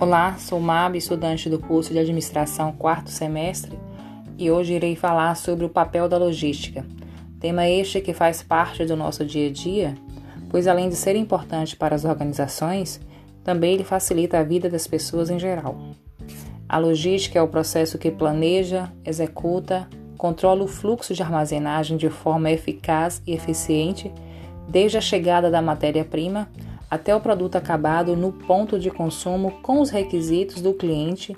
Olá, sou Mab, estudante do curso de Administração quarto semestre, e hoje irei falar sobre o papel da logística. Tema este que faz parte do nosso dia a dia, pois além de ser importante para as organizações, também ele facilita a vida das pessoas em geral. A logística é o processo que planeja, executa, controla o fluxo de armazenagem de forma eficaz e eficiente, desde a chegada da matéria-prima até o produto acabado no ponto de consumo com os requisitos do cliente,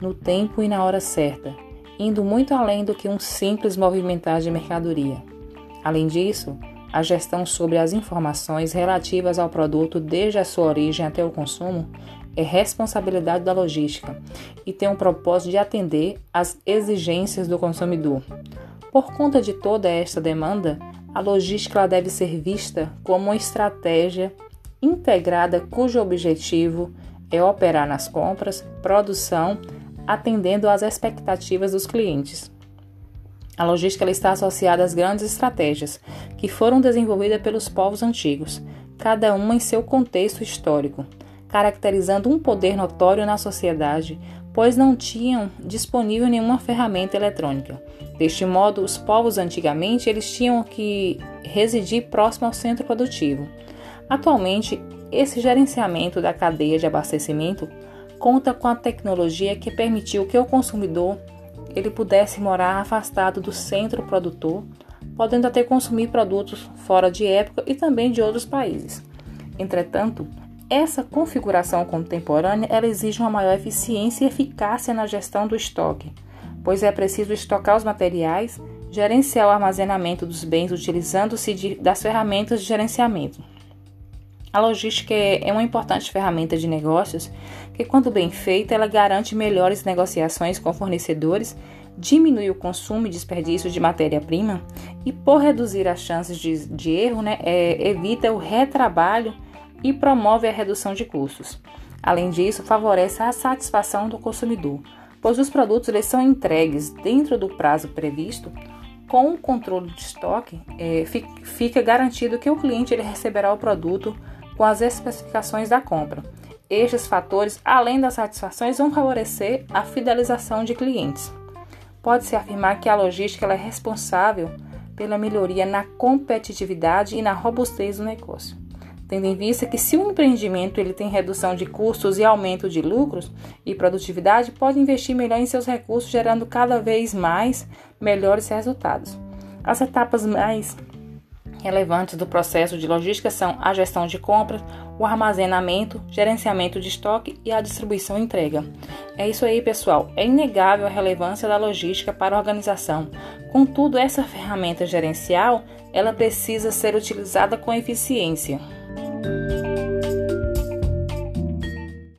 no tempo e na hora certa, indo muito além do que um simples movimentar de mercadoria. Além disso, a gestão sobre as informações relativas ao produto desde a sua origem até o consumo é responsabilidade da logística e tem o propósito de atender às exigências do consumidor. Por conta de toda esta demanda, a logística deve ser vista como uma estratégia integrada cujo objetivo é operar nas compras, produção, atendendo às expectativas dos clientes. A logística está associada às grandes estratégias que foram desenvolvidas pelos povos antigos, cada uma em seu contexto histórico, caracterizando um poder notório na sociedade, pois não tinham disponível nenhuma ferramenta eletrônica. Deste modo, os povos antigamente eles tinham que residir próximo ao centro produtivo. Atualmente, esse gerenciamento da cadeia de abastecimento conta com a tecnologia que permitiu que o consumidor ele pudesse morar afastado do centro produtor, podendo até consumir produtos fora de época e também de outros países. Entretanto, essa configuração contemporânea ela exige uma maior eficiência e eficácia na gestão do estoque, pois é preciso estocar os materiais, gerenciar o armazenamento dos bens utilizando-se das ferramentas de gerenciamento. A logística é, é uma importante ferramenta de negócios que, quando bem feita, ela garante melhores negociações com fornecedores, diminui o consumo e desperdício de matéria-prima e, por reduzir as chances de, de erro, né, é, evita o retrabalho e promove a redução de custos. Além disso, favorece a satisfação do consumidor, pois os produtos eles são entregues dentro do prazo previsto com o controle de estoque, é, fica garantido que o cliente ele receberá o produto com as especificações da compra. Estes fatores, além das satisfações, vão favorecer a fidelização de clientes. Pode-se afirmar que a logística é responsável pela melhoria na competitividade e na robustez do negócio. Tendo em vista que se o empreendimento ele tem redução de custos e aumento de lucros e produtividade, pode investir melhor em seus recursos, gerando cada vez mais melhores resultados. As etapas mais relevantes do processo de logística são a gestão de compras, o armazenamento, gerenciamento de estoque e a distribuição e entrega. É isso aí, pessoal. É inegável a relevância da logística para a organização. Contudo, essa ferramenta gerencial, ela precisa ser utilizada com eficiência.